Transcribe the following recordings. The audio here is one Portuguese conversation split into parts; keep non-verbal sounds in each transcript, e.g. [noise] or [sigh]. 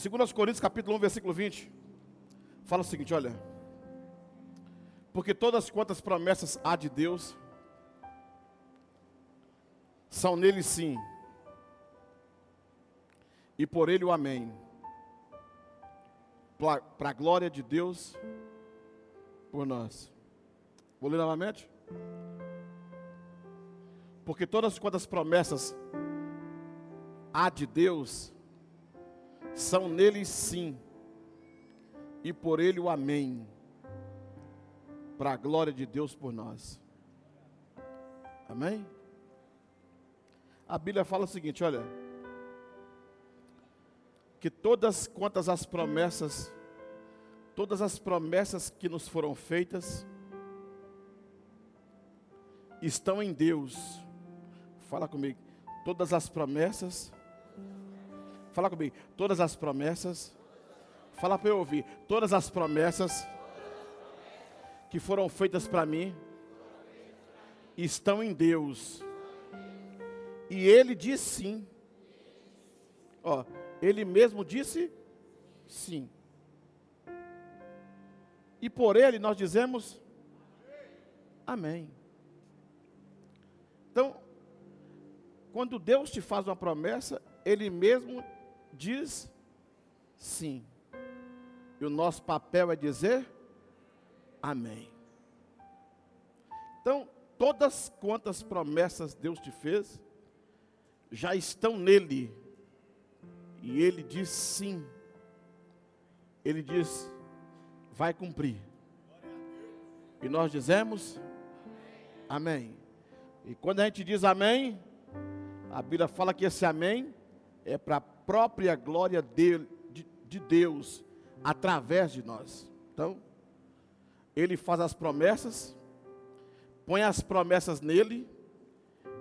2 Coríntios capítulo 1, versículo 20. Fala o seguinte, olha. Porque todas quantas promessas há de Deus, são nele sim. E por ele o amém. Para a glória de Deus por nós. Vou ler novamente? Porque todas quantas promessas há de Deus, são nele sim, e por ele o amém, para a glória de Deus por nós. Amém? A Bíblia fala o seguinte: olha, que todas quantas as promessas, todas as promessas que nos foram feitas, estão em Deus. Fala comigo. Todas as promessas. Fala comigo. Todas as promessas. Fala para eu ouvir. Todas as promessas que foram feitas para mim estão em Deus. E ele diz sim. Ó, ele mesmo disse sim. E por ele nós dizemos amém. Então, quando Deus te faz uma promessa, ele mesmo diz sim. E o nosso papel é dizer amém. Então, todas quantas promessas Deus te fez, já estão nele. E ele diz sim. Ele diz, vai cumprir. E nós dizemos, amém. E quando a gente diz amém, a Bíblia fala que esse amém é para própria glória de, de, de Deus, através de nós. Então, ele faz as promessas, põe as promessas nele,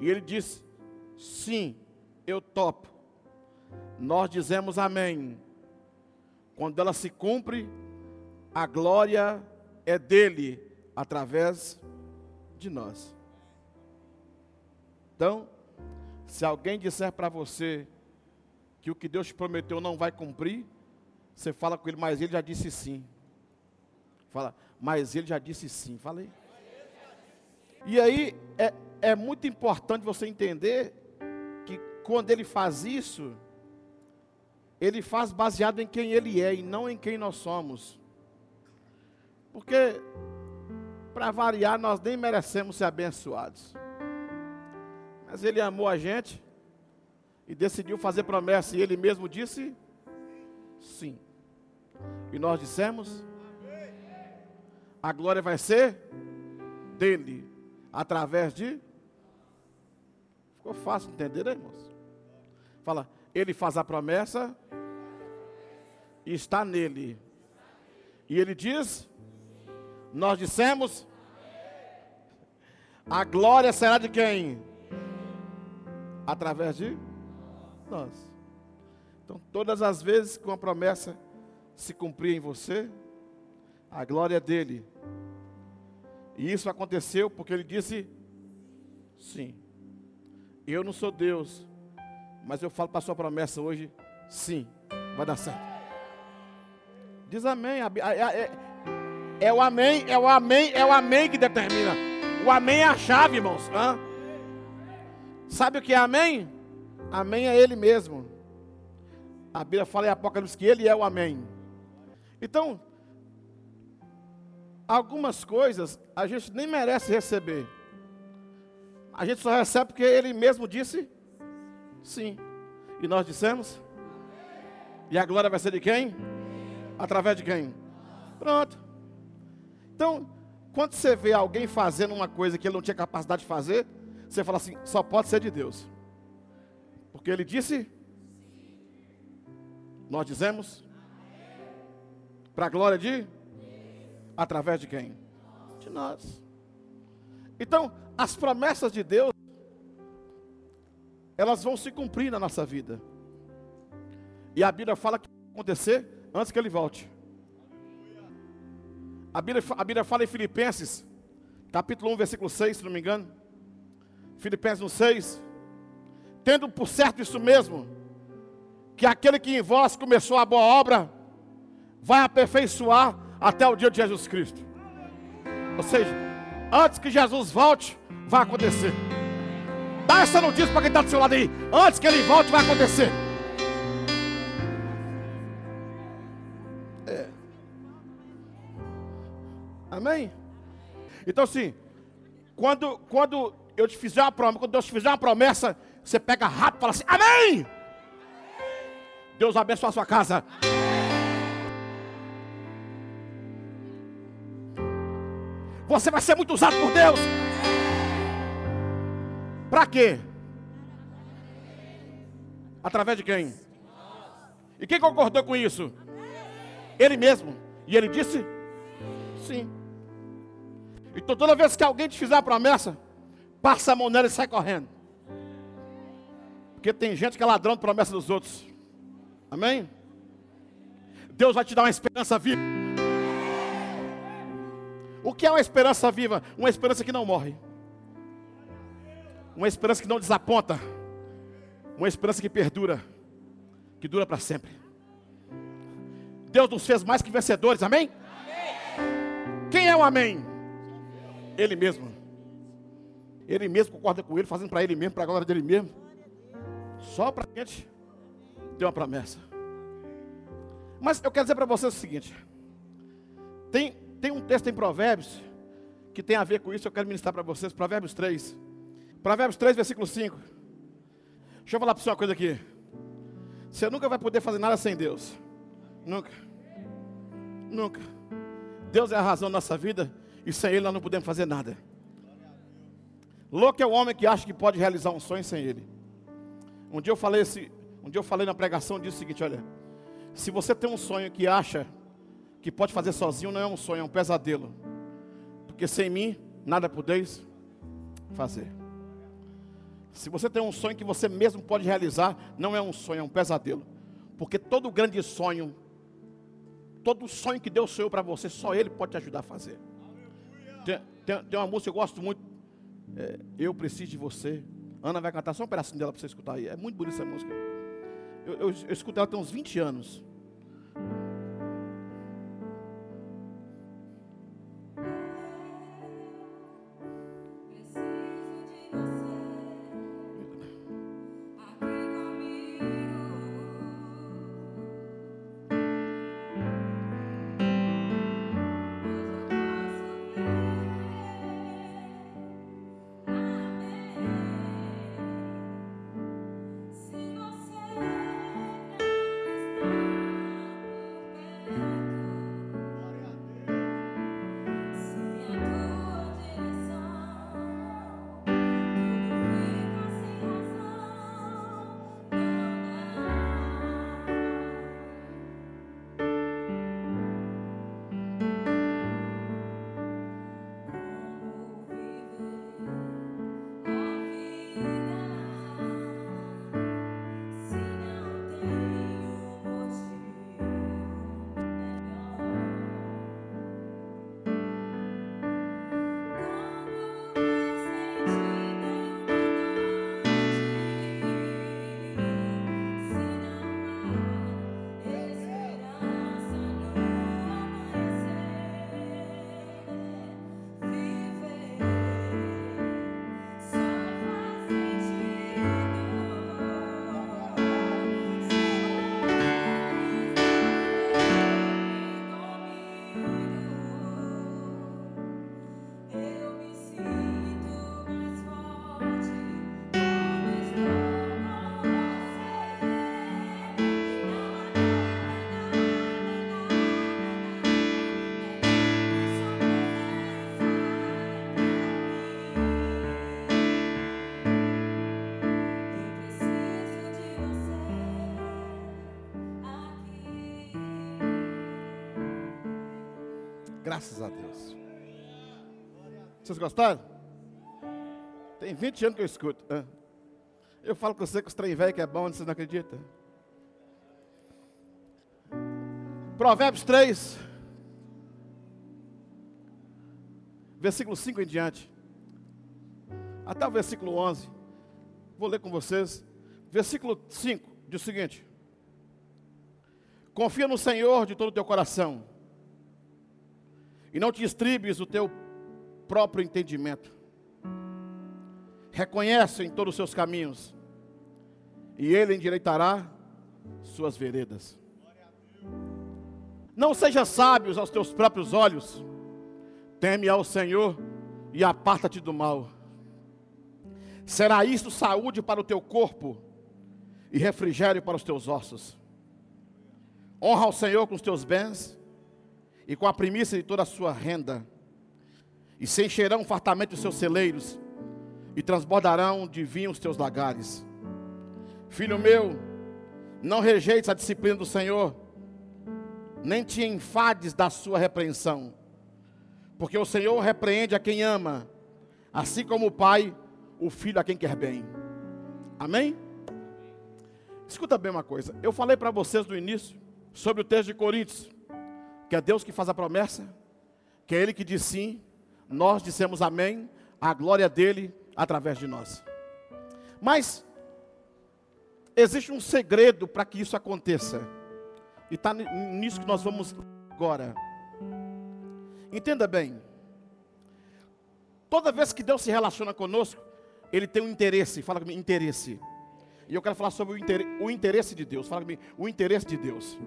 e ele diz: Sim, eu topo. Nós dizemos amém. Quando ela se cumpre, a glória é dele através de nós. Então, se alguém disser para você que o que Deus te prometeu não vai cumprir, você fala com ele, mas ele já disse sim. Fala, mas ele já disse sim. Falei. E aí é, é muito importante você entender quando ele faz isso, ele faz baseado em quem ele é e não em quem nós somos. Porque, para variar, nós nem merecemos ser abençoados. Mas ele amou a gente e decidiu fazer promessa, e ele mesmo disse sim. E nós dissemos: a glória vai ser dele, através de. Ficou fácil entender, né, irmãos? Fala, ele faz a promessa e está nele. E ele diz: Nós dissemos, a glória será de quem? Através de nós. Então, todas as vezes que uma promessa se cumprir em você, a glória é dele. E isso aconteceu porque ele disse: Sim, eu não sou Deus, mas eu falo para a sua promessa hoje, sim, vai dar certo. Diz amém. É, é, o amém, é o amém, é o amém que determina. O amém é a chave, irmãos. Hã? Sabe o que é amém? Amém é Ele mesmo. A Bíblia fala em Apocalipse que Ele é o amém. Então, algumas coisas a gente nem merece receber. A gente só recebe porque Ele mesmo disse Sim. E nós dissemos? E a glória vai ser de quem? Através de quem? Pronto. Então, quando você vê alguém fazendo uma coisa que ele não tinha capacidade de fazer, você fala assim: só pode ser de Deus. Porque ele disse. Nós dizemos. Para a glória de? Através de quem? De nós. Então, as promessas de Deus elas vão se cumprir na nossa vida. E a Bíblia fala que vai acontecer antes que ele volte. A Bíblia, a Bíblia fala em Filipenses, capítulo 1, versículo 6, se não me engano. Filipenses 1, 6. Tendo por certo isso mesmo, que aquele que em vós começou a boa obra vai aperfeiçoar até o dia de Jesus Cristo. Ou seja, antes que Jesus volte, vai acontecer. Dá essa notícia para quem está do seu lado aí. Antes que ele volte, vai acontecer. É. Amém? Então, assim, quando, quando eu te fizer uma promessa, quando Deus te fizer uma promessa, você pega rápido e fala assim: Amém! Deus abençoe a sua casa. Você vai ser muito usado por Deus. Para quê? Através de quem? E quem concordou com isso? Ele mesmo. E ele disse: Sim. Então toda vez que alguém te fizer a promessa, passa a mão nela e sai correndo. Porque tem gente que é ladrão de promessa dos outros. Amém? Deus vai te dar uma esperança viva. O que é uma esperança viva? Uma esperança que não morre. Uma esperança que não desaponta. Uma esperança que perdura. Que dura para sempre. Deus nos fez mais que vencedores, amém? amém? Quem é o amém? Ele mesmo. Ele mesmo concorda com ele, fazendo para ele mesmo, para a glória dele mesmo. Só para a gente ter uma promessa. Mas eu quero dizer para vocês o seguinte: tem, tem um texto em Provérbios que tem a ver com isso, eu quero ministrar para vocês, Provérbios 3. Provérbios 3, versículo 5. Deixa eu falar para você uma coisa aqui. Você nunca vai poder fazer nada sem Deus. Nunca. Nunca. Deus é a razão da nossa vida e sem Ele nós não podemos fazer nada. Louco é o homem que acha que pode realizar um sonho sem Ele. Um dia eu falei esse, um dia eu falei na pregação disse o seguinte, olha, se você tem um sonho que acha que pode fazer sozinho, não é um sonho, é um pesadelo. Porque sem mim nada podeis fazer. Se você tem um sonho que você mesmo pode realizar, não é um sonho, é um pesadelo. Porque todo grande sonho, todo sonho que Deus sonhou para você, só Ele pode te ajudar a fazer. Tem, tem, tem uma música que eu gosto muito, é, Eu Preciso de Você. Ana vai cantar só um pedacinho dela para você escutar aí. É muito bonita essa música. Eu, eu, eu escuto ela tem uns 20 anos. Graças a Deus. Vocês gostaram? Tem 20 anos que eu escuto. Eu falo com você que os trem velho que é bom, você não acredita? Provérbios 3, versículo 5 em diante, até o versículo 11. Vou ler com vocês. Versículo 5 diz o seguinte: Confia no Senhor de todo o teu coração. E não te estribes o teu próprio entendimento. Reconhece em todos os seus caminhos. E Ele endireitará suas veredas. Não seja sábios aos teus próprios olhos. Teme ao Senhor e aparta-te do mal. Será isto saúde para o teu corpo e refrigério para os teus ossos. Honra ao Senhor com os teus bens e com a primícia de toda a sua renda. E se encherão fartamente os seus celeiros e transbordarão de vinho os teus lagares. Filho meu, não rejeites a disciplina do Senhor, nem te enfades da sua repreensão, porque o Senhor repreende a quem ama, assim como o Pai, o Filho a quem quer bem. Amém? Escuta bem uma coisa, eu falei para vocês no início sobre o texto de Coríntios, que é Deus que faz a promessa, que é Ele que diz sim, nós dissemos amém, a glória dele através de nós. Mas existe um segredo para que isso aconteça, e está nisso que nós vamos agora. Entenda bem, toda vez que Deus se relaciona conosco, Ele tem um interesse, fala comigo, interesse. E eu quero falar sobre o interesse, o interesse de Deus. Fala comigo, o interesse de Deus.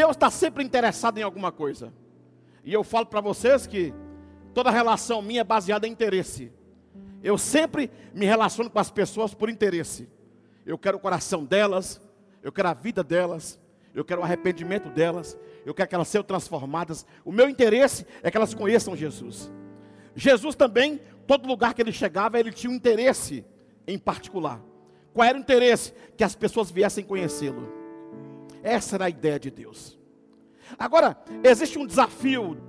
Deus está sempre interessado em alguma coisa. E eu falo para vocês que toda relação minha é baseada em interesse. Eu sempre me relaciono com as pessoas por interesse. Eu quero o coração delas, eu quero a vida delas, eu quero o arrependimento delas, eu quero que elas sejam transformadas. O meu interesse é que elas conheçam Jesus. Jesus também, todo lugar que ele chegava, ele tinha um interesse em particular. Qual era o interesse? Que as pessoas viessem conhecê-lo. Essa era a ideia de Deus. Agora, existe um desafio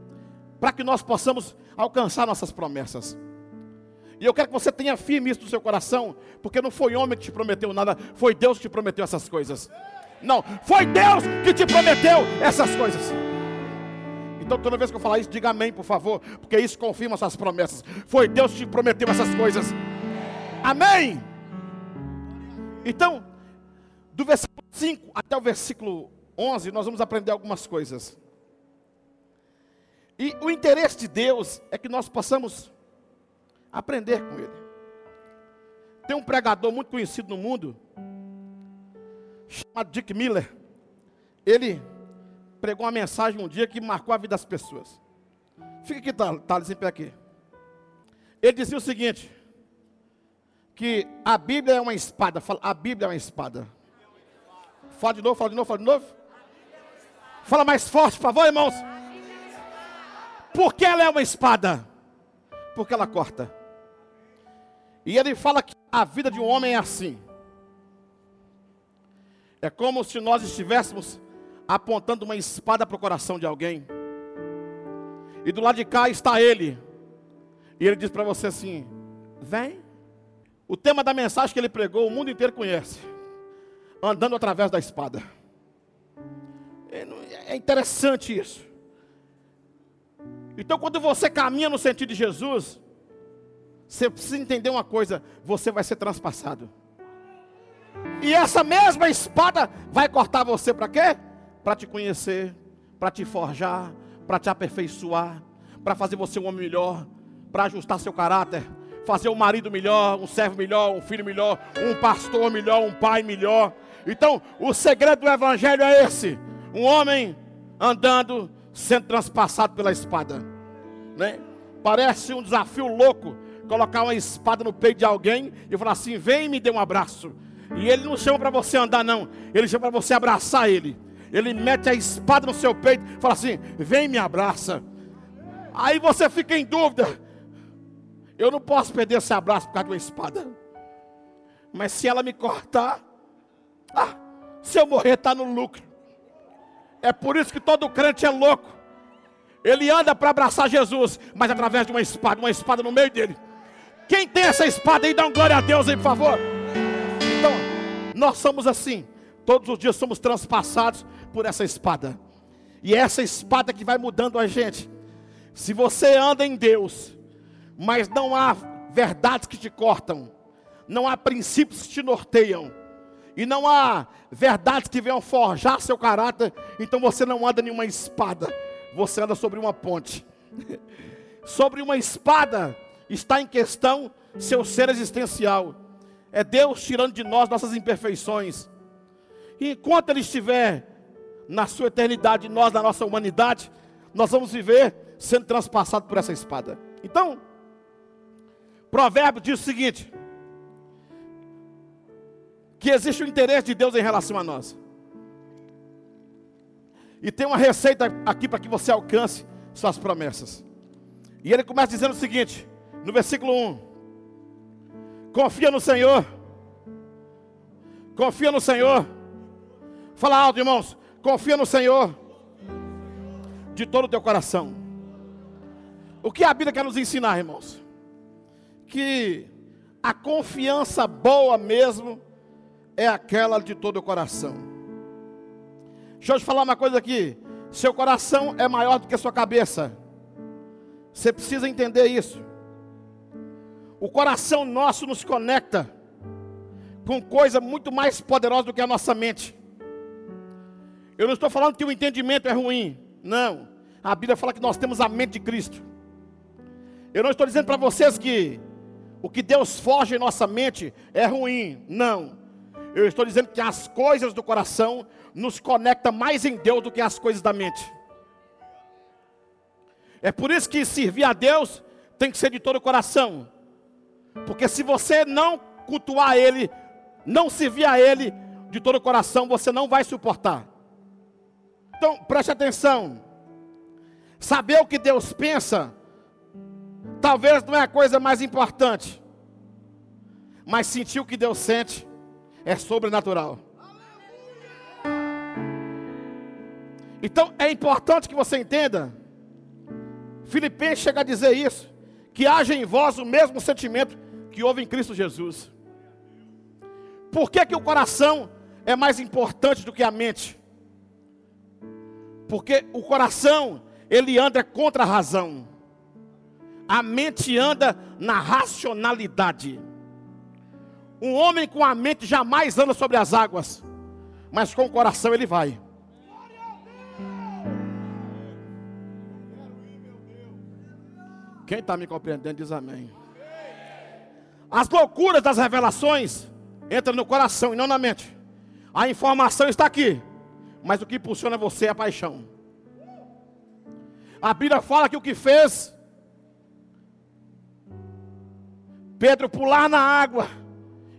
para que nós possamos alcançar nossas promessas. E eu quero que você tenha firme isso no seu coração, porque não foi homem que te prometeu nada, foi Deus que te prometeu essas coisas. Não, foi Deus que te prometeu essas coisas. Então, toda vez que eu falar isso, diga amém, por favor, porque isso confirma essas promessas. Foi Deus que te prometeu essas coisas. Amém. Então, do versículo 5 até o versículo 11, nós vamos aprender algumas coisas. E o interesse de Deus é que nós possamos aprender com Ele. Tem um pregador muito conhecido no mundo, chamado Dick Miller. Ele pregou uma mensagem um dia que marcou a vida das pessoas. Fica aqui, Thales, em pé aqui. Ele dizia o seguinte: que a Bíblia é uma espada. Fala, a Bíblia é uma espada. Fala de novo, fala de novo, fala de novo. Fala mais forte, por favor, irmãos. Por que ela é uma espada? Porque ela corta. E ele fala que a vida de um homem é assim. É como se nós estivéssemos apontando uma espada para o coração de alguém. E do lado de cá está ele. E ele diz para você assim: vem. O tema da mensagem que ele pregou, o mundo inteiro conhece. Andando através da espada. É, é interessante isso. Então, quando você caminha no sentido de Jesus, você precisa entender uma coisa: você vai ser transpassado. E essa mesma espada vai cortar você para quê? Para te conhecer, para te forjar, para te aperfeiçoar, para fazer você um homem melhor, para ajustar seu caráter, fazer um marido melhor, um servo melhor, um filho melhor, um pastor melhor, um pai melhor. Então, o segredo do evangelho é esse: um homem andando, sendo transpassado pela espada. Né? Parece um desafio louco colocar uma espada no peito de alguém e falar assim: vem e me dê um abraço. E ele não chama para você andar, não. Ele chama para você abraçar ele. Ele mete a espada no seu peito e fala assim: vem me abraça. Aí você fica em dúvida eu não posso perder esse abraço por causa de uma espada. Mas se ela me cortar, ah, se eu morrer, está no lucro. É por isso que todo crente é louco. Ele anda para abraçar Jesus, mas através de uma espada, uma espada no meio dele. Quem tem essa espada aí, dá um glória a Deus aí, por favor. Então, nós somos assim. Todos os dias somos transpassados por essa espada. E é essa espada que vai mudando a gente. Se você anda em Deus, mas não há verdades que te cortam, não há princípios que te norteiam. E não há verdades que venham forjar seu caráter, então você não anda em uma espada, você anda sobre uma ponte. [laughs] sobre uma espada está em questão seu ser existencial. É Deus tirando de nós nossas imperfeições. E enquanto Ele estiver na sua eternidade, nós na nossa humanidade, nós vamos viver sendo transpassados por essa espada. Então, Provérbio diz o seguinte: que existe o interesse de Deus em relação a nós. E tem uma receita aqui para que você alcance suas promessas. E ele começa dizendo o seguinte, no versículo 1: Confia no Senhor. Confia no Senhor. Fala alto, irmãos. Confia no Senhor de todo o teu coração. O que a Bíblia quer nos ensinar, irmãos? Que a confiança boa mesmo é aquela de todo o coração. Deixa eu te falar uma coisa aqui. Seu coração é maior do que sua cabeça. Você precisa entender isso. O coração nosso nos conecta com coisa muito mais poderosa do que a nossa mente. Eu não estou falando que o entendimento é ruim. Não. A Bíblia fala que nós temos a mente de Cristo. Eu não estou dizendo para vocês que o que Deus foge em nossa mente é ruim. Não. Eu estou dizendo que as coisas do coração nos conectam mais em Deus do que as coisas da mente. É por isso que servir a Deus tem que ser de todo o coração. Porque se você não cultuar Ele, não servir a Ele de todo o coração, você não vai suportar. Então, preste atenção. Saber o que Deus pensa, talvez não é a coisa mais importante. Mas sentir o que Deus sente é sobrenatural. Então é importante que você entenda. Filipenses chega a dizer isso: que haja em vós o mesmo sentimento que houve em Cristo Jesus. Por que, que o coração é mais importante do que a mente? Porque o coração, ele anda contra a razão. A mente anda na racionalidade. Um homem com a mente jamais anda sobre as águas, mas com o coração ele vai. Quem está me compreendendo diz amém. As loucuras das revelações entram no coração e não na mente. A informação está aqui, mas o que impulsiona você é a paixão. A Bíblia fala que o que fez Pedro pular na água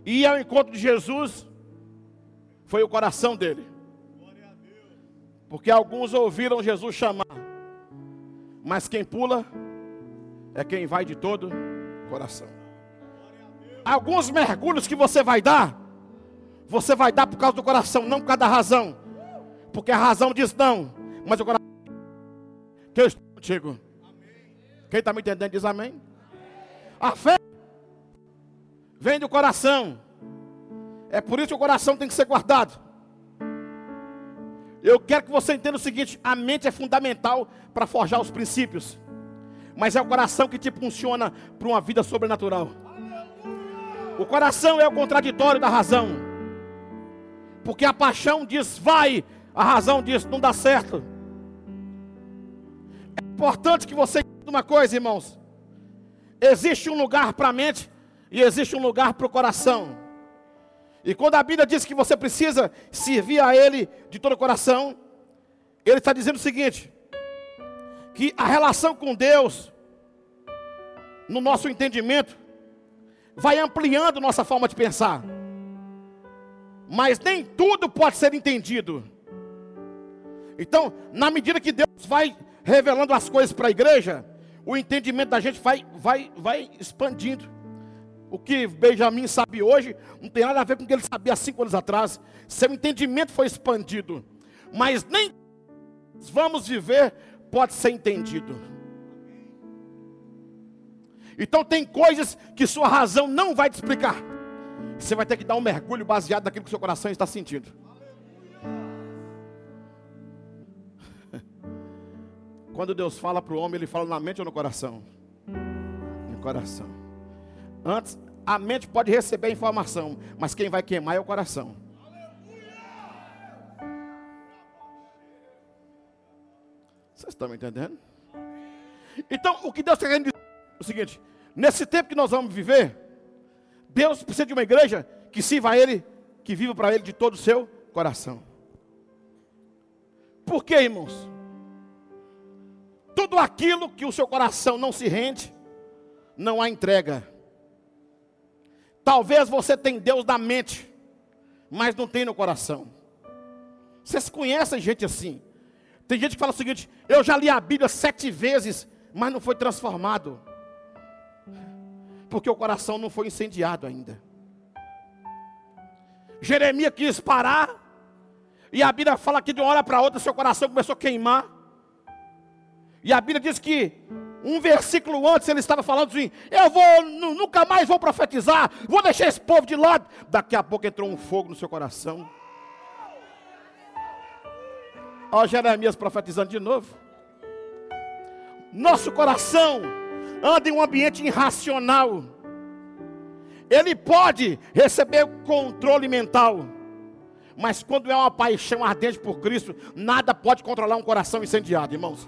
ir ao encontro de Jesus foi o coração dele. Porque alguns ouviram Jesus chamar, mas quem pula é quem vai de todo coração. Alguns mergulhos que você vai dar, você vai dar por causa do coração, não por causa da razão. Porque a razão diz não, mas o coração que eu estou contigo. Quem está me entendendo diz amém. A fé vem do coração. É por isso que o coração tem que ser guardado. Eu quero que você entenda o seguinte: a mente é fundamental para forjar os princípios, mas é o coração que te funciona para uma vida sobrenatural. O coração é o contraditório da razão, porque a paixão diz vai, a razão diz não dá certo. É importante que você entenda uma coisa, irmãos: existe um lugar para a mente e existe um lugar para o coração. E quando a Bíblia diz que você precisa servir a Ele de todo o coração, Ele está dizendo o seguinte: que a relação com Deus, no nosso entendimento, vai ampliando nossa forma de pensar. Mas nem tudo pode ser entendido. Então, na medida que Deus vai revelando as coisas para a igreja, o entendimento da gente vai, vai, vai expandindo. O que Benjamin sabe hoje não tem nada a ver com o que ele sabia cinco anos atrás. Seu entendimento foi expandido. Mas nem vamos viver pode ser entendido. Então tem coisas que sua razão não vai te explicar. Você vai ter que dar um mergulho baseado naquilo que seu coração está sentindo. Quando Deus fala para o homem, ele fala na mente ou no coração? No coração. Antes, a mente pode receber a informação, mas quem vai queimar é o coração. Vocês estão me entendendo? Então, o que Deus está querendo dizer é o seguinte: nesse tempo que nós vamos viver, Deus precisa de uma igreja que sirva a Ele, que viva para Ele de todo o seu coração. Por quê, irmãos? Tudo aquilo que o seu coração não se rende, não há entrega. Talvez você tenha Deus na mente, mas não tem no coração. Vocês conhecem gente assim? Tem gente que fala o seguinte: eu já li a Bíblia sete vezes, mas não foi transformado, porque o coração não foi incendiado ainda. Jeremias quis parar, e a Bíblia fala que de uma hora para outra seu coração começou a queimar. E a Bíblia diz que um versículo antes ele estava falando assim: Eu vou, nunca mais vou profetizar, vou deixar esse povo de lado. Daqui a pouco entrou um fogo no seu coração. Ó, Jeremias profetizando de novo. Nosso coração anda em um ambiente irracional. Ele pode receber controle mental. Mas quando é uma paixão ardente por Cristo, nada pode controlar um coração incendiado, irmãos.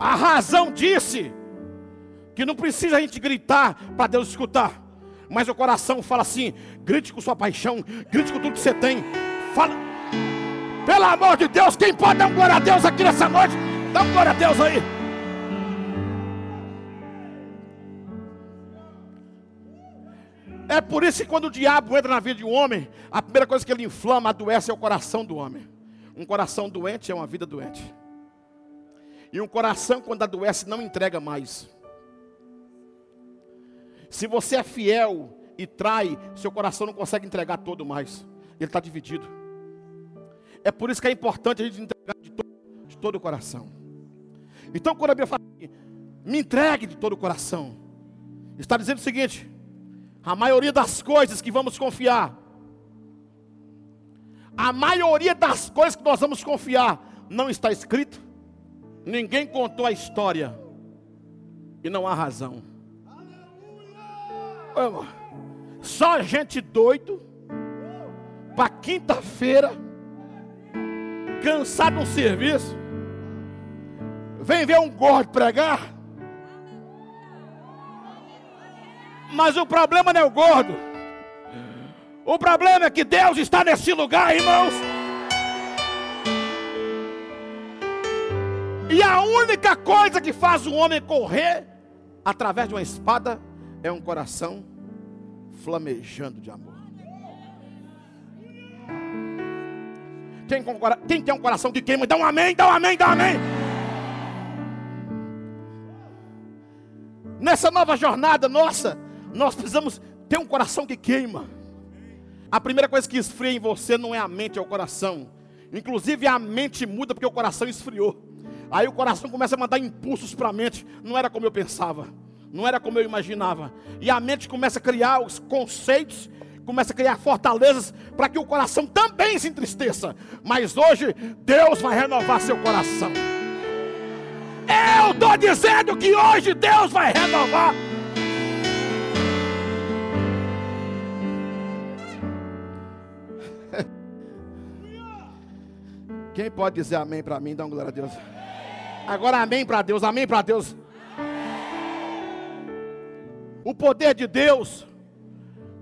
A razão disse que não precisa a gente gritar para Deus escutar. Mas o coração fala assim: grite com sua paixão, grite com tudo que você tem, Fala. Pelo amor de Deus, quem pode dar um glória a Deus aqui nessa noite? Dá um glória a Deus aí. É por isso que quando o diabo entra na vida de um homem, a primeira coisa que ele inflama, adoece é o coração do homem. Um coração doente é uma vida doente. E um coração, quando adoece, não entrega mais. Se você é fiel e trai, seu coração não consegue entregar todo mais. Ele está dividido. É por isso que é importante a gente entregar de todo, de todo o coração. Então, quando a Bíblia fala assim, me entregue de todo o coração, está dizendo o seguinte: a maioria das coisas que vamos confiar, a maioria das coisas que nós vamos confiar, não está escrito, ninguém contou a história, e não há razão. Só gente doido, para quinta-feira, cansado do serviço, vem ver um gordo pregar. Mas o problema não é o gordo. O problema é que Deus está nesse lugar, irmãos. E a única coisa que faz um homem correr através de uma espada é um coração flamejando de amor. Quem, quem tem um coração que queima, dá um amém, dá um amém, dá um amém. Nessa nova jornada nossa, nós precisamos ter um coração que queima. A primeira coisa que esfria em você não é a mente, é o coração. Inclusive a mente muda porque o coração esfriou. Aí o coração começa a mandar impulsos para a mente. Não era como eu pensava, não era como eu imaginava. E a mente começa a criar os conceitos começa a criar fortalezas para que o coração também se entristeça. Mas hoje Deus vai renovar seu coração. Eu estou dizendo que hoje Deus vai renovar. [laughs] Quem pode dizer amém para mim? Dá uma glória a Deus. Agora amém para Deus, amém para Deus. O poder de Deus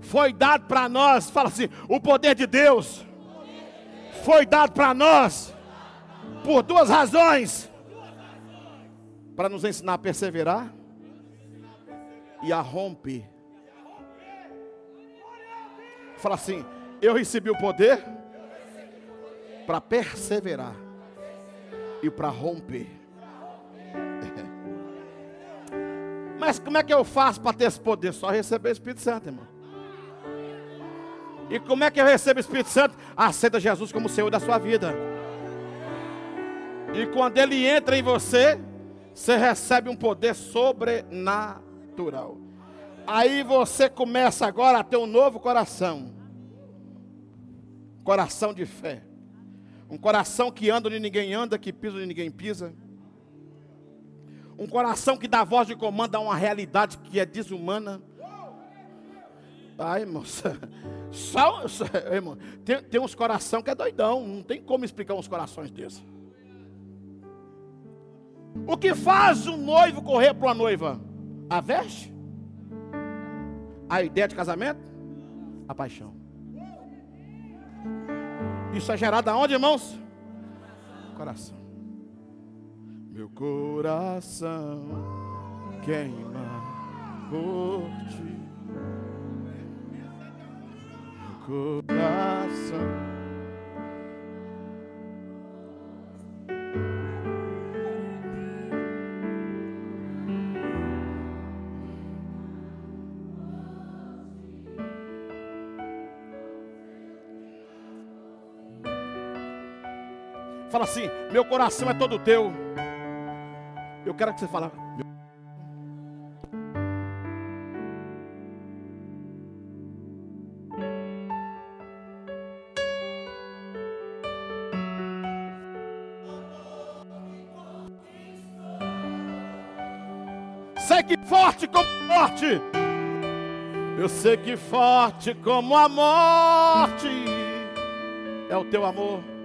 foi dado para nós, fala assim: o poder de Deus foi dado para nós por duas razões: para nos ensinar a perseverar e a romper. Fala assim: eu recebi o poder para perseverar e para romper. Mas como é que eu faço para ter esse poder? Só receber o Espírito Santo, irmão. E como é que eu recebo o Espírito Santo? Aceita Jesus como Senhor da sua vida. E quando ele entra em você, você recebe um poder sobrenatural. Aí você começa agora a ter um novo coração. Coração de fé. Um coração que anda onde ninguém anda, que pisa onde ninguém pisa. Um coração que dá voz de comando a uma realidade que é desumana Ai, irmãos. [laughs] Só, só, irmão, tem, tem uns coração que é doidão. Não tem como explicar uns corações desses. O que faz um noivo correr para uma noiva? A veste? A ideia de casamento? A paixão. Isso é gerado aonde, irmãos? Coração. Meu coração queima por ti. Meu coração. Fala assim: meu coração é todo teu. Quero que você fale. Sei que forte como morte. Eu sei que forte como a morte é o teu amor.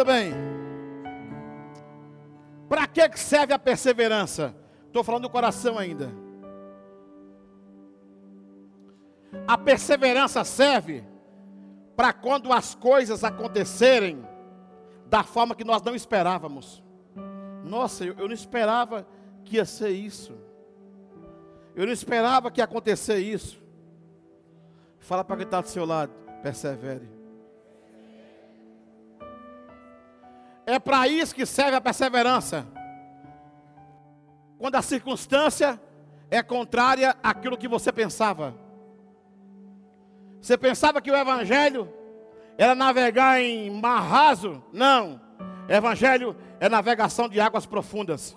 Escuta bem. Para que serve a perseverança? Estou falando do coração ainda. A perseverança serve para quando as coisas acontecerem da forma que nós não esperávamos. Nossa, eu, eu não esperava que ia ser isso. Eu não esperava que ia acontecer isso. Fala para quem está do seu lado, persevere. É para isso que serve a perseverança. Quando a circunstância é contrária àquilo que você pensava. Você pensava que o evangelho era navegar em mar raso? Não. Evangelho é navegação de águas profundas.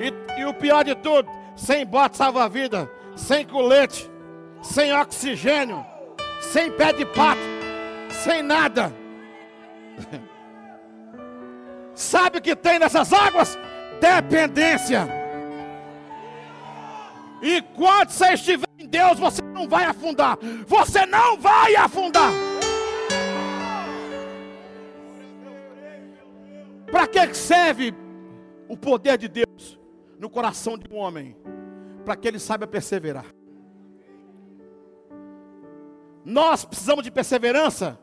E, e o pior de tudo, sem bote salva-vida, sem colete, sem oxigênio, sem pé de pato, sem nada. [laughs] Sabe o que tem nessas águas? Dependência. E quando você estiver em Deus, você não vai afundar. Você não vai afundar. Para que serve o poder de Deus no coração de um homem? Para que ele saiba perseverar. Nós precisamos de perseverança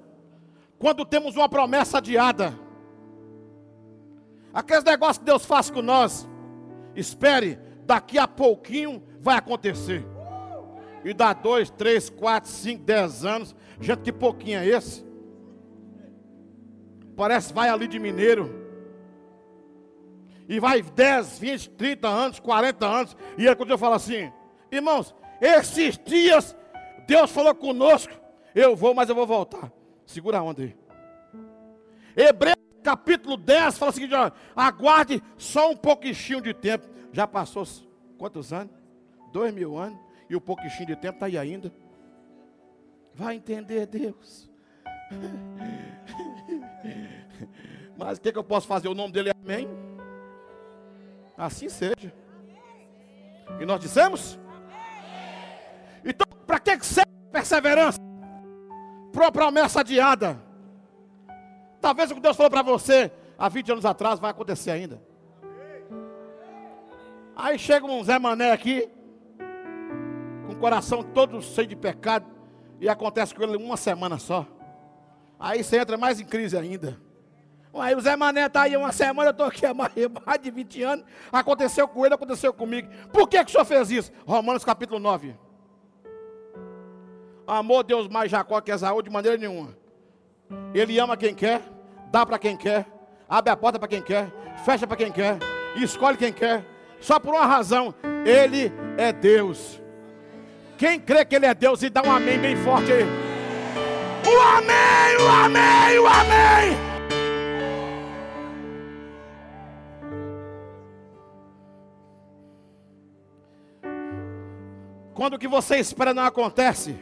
quando temos uma promessa adiada. Aqueles negócios que Deus faz com nós, espere, daqui a pouquinho vai acontecer. E dá dois, três, quatro, cinco, dez anos. Gente, que pouquinho é esse? Parece vai ali de mineiro. E vai 10, 20, 30 anos, 40 anos. E aí quando eu falo assim, irmãos, esses dias Deus falou conosco. Eu vou, mas eu vou voltar. Segura a onda aí. Hebreus capítulo 10 fala o seguinte: ó, aguarde só um pouquinho de tempo. Já passou quantos anos? Dois mil anos. E o pouquinho de tempo está aí ainda. Vai entender Deus. [laughs] Mas o que, que eu posso fazer? O nome dele é Amém. Assim seja. E nós dissemos? Então, para que serve perseverança? Para promessa adiada. Talvez o que Deus falou para você há 20 anos atrás vai acontecer ainda. Aí chega um Zé Mané aqui, com o coração todo cheio de pecado, e acontece com ele uma semana só. Aí você entra mais em crise ainda. Aí o Zé Mané está aí uma semana, eu estou aqui há mais [laughs] de 20 anos. Aconteceu com ele, aconteceu comigo. Por que, que o senhor fez isso? Romanos capítulo 9. Amor Deus mais Jacó que Esaú de maneira nenhuma. Ele ama quem quer, dá para quem quer, abre a porta para quem quer, fecha para quem quer. escolhe quem quer. Só por uma razão: Ele é Deus. Quem crê que Ele é Deus e dá um amém bem forte aí. O amém, o amém, o amém. Quando o que você espera não acontece,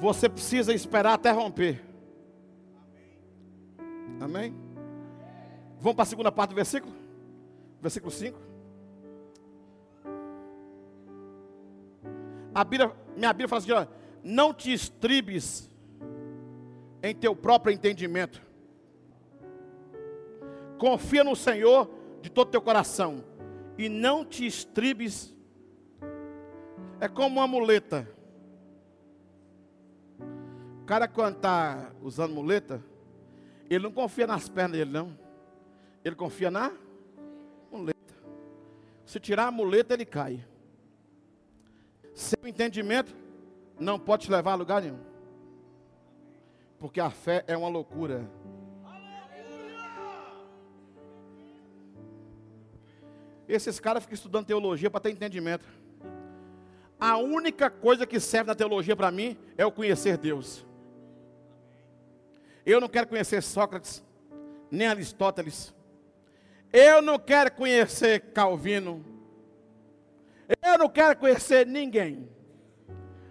você precisa esperar até romper. Amém? Vamos para a segunda parte do versículo? Versículo 5. A Bíblia, minha Bíblia fala assim: ó, não te estribes em teu próprio entendimento. Confia no Senhor de todo teu coração e não te estribes. É como uma muleta. O cara quando está usando muleta, ele não confia nas pernas dele não. Ele confia na muleta. Se tirar a muleta, ele cai. Seu entendimento não pode te levar a lugar nenhum. Porque a fé é uma loucura. Esses caras ficam estudando teologia para ter entendimento. A única coisa que serve na teologia para mim é o conhecer Deus. Eu não quero conhecer Sócrates, nem Aristóteles. Eu não quero conhecer Calvino. Eu não quero conhecer ninguém.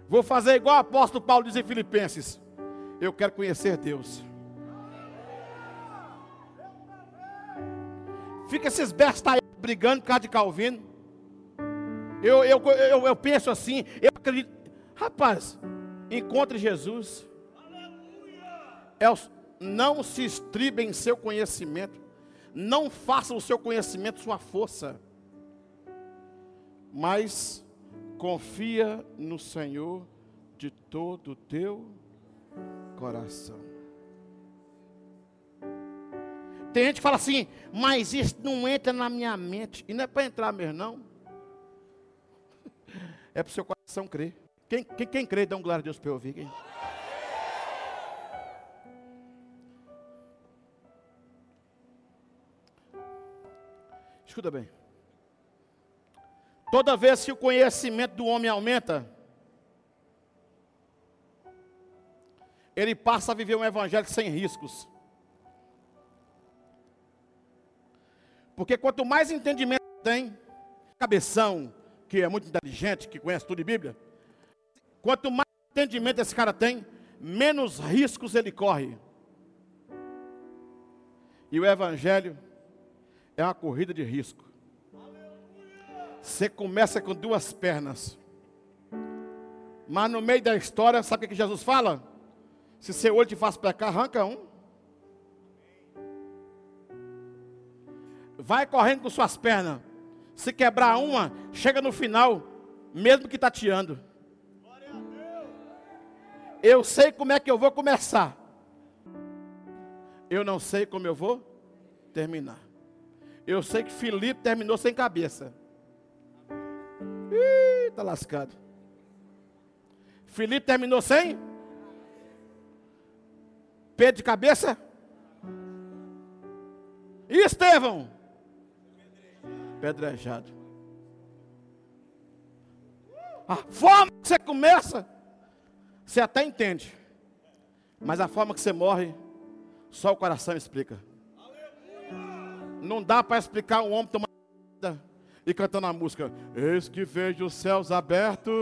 Vou fazer igual o apóstolo Paulo diz em Filipenses. Eu quero conhecer Deus. Fica esses bestas brigando por causa de Calvino. Eu, eu, eu, eu penso assim, eu acredito. Rapaz, encontre Jesus. Não se estribe em seu conhecimento. Não faça o seu conhecimento sua força. Mas confia no Senhor de todo o teu coração. Tem gente que fala assim, mas isso não entra na minha mente. E não é para entrar mesmo, não. [laughs] É para o seu coração crer. Quem, quem, quem crê, dá um glória a Deus para eu ouvir. Quem? Escuta bem. Toda vez que o conhecimento do homem aumenta, ele passa a viver um evangelho sem riscos. Porque quanto mais entendimento tem, cabeção, que é muito inteligente, que conhece tudo de Bíblia, quanto mais entendimento esse cara tem, menos riscos ele corre. E o evangelho é uma corrida de risco. Você começa com duas pernas. Mas no meio da história, sabe o que Jesus fala? Se seu olho te faz pecar, arranca um. Vai correndo com suas pernas. Se quebrar uma, chega no final, mesmo que tateando. Eu sei como é que eu vou começar. Eu não sei como eu vou terminar. Eu sei que Filipe terminou sem cabeça. Ih, tá lascado. Filipe terminou sem? Pedro de cabeça? E Estevão? Pedrejado. A forma que você começa, você até entende. Mas a forma que você morre, só o coração explica. Não dá para explicar um homem tomando e cantando a música. Eis que vejo os céus abertos.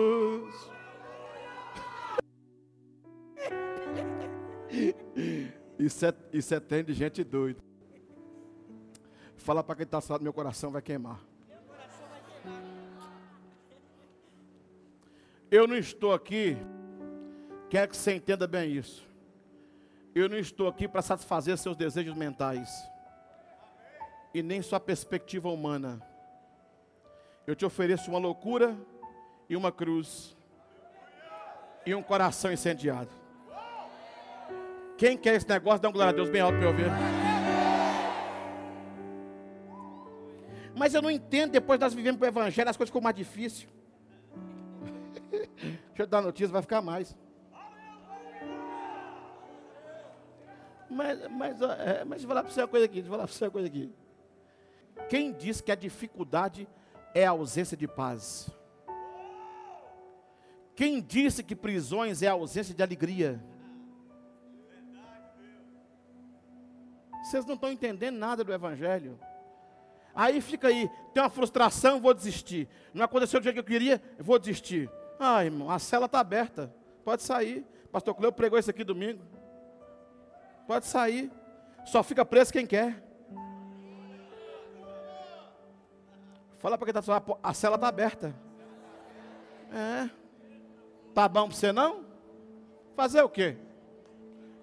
Isso é, isso é de gente doida. Fala para quem está assado, meu coração vai queimar. Eu não estou aqui, quero que você entenda bem isso. Eu não estou aqui para satisfazer seus desejos mentais e nem sua perspectiva humana. Eu te ofereço uma loucura e uma cruz e um coração incendiado. Quem quer esse negócio, dá um glória a Deus bem alto para eu ouvir. Mas eu não entendo, depois nós vivemos para o Evangelho, as coisas ficam mais difíceis. [laughs] Deixa eu dar notícia, vai ficar mais. Mas, mas, é, mas deixa eu falar para você uma coisa aqui, deixa eu falar para você uma coisa aqui. Quem diz que a dificuldade é a ausência de paz? Quem disse que prisões é a ausência de alegria? Vocês não estão entendendo nada do Evangelho. Aí fica aí, tem uma frustração, vou desistir. Não aconteceu do jeito que eu queria, vou desistir. Ah, irmão, a cela está aberta. Pode sair. Pastor Cleo pregou isso aqui domingo. Pode sair. Só fica preso quem quer. Fala para quem está falando, a cela está aberta. É. Tá bom para você não? Fazer o quê?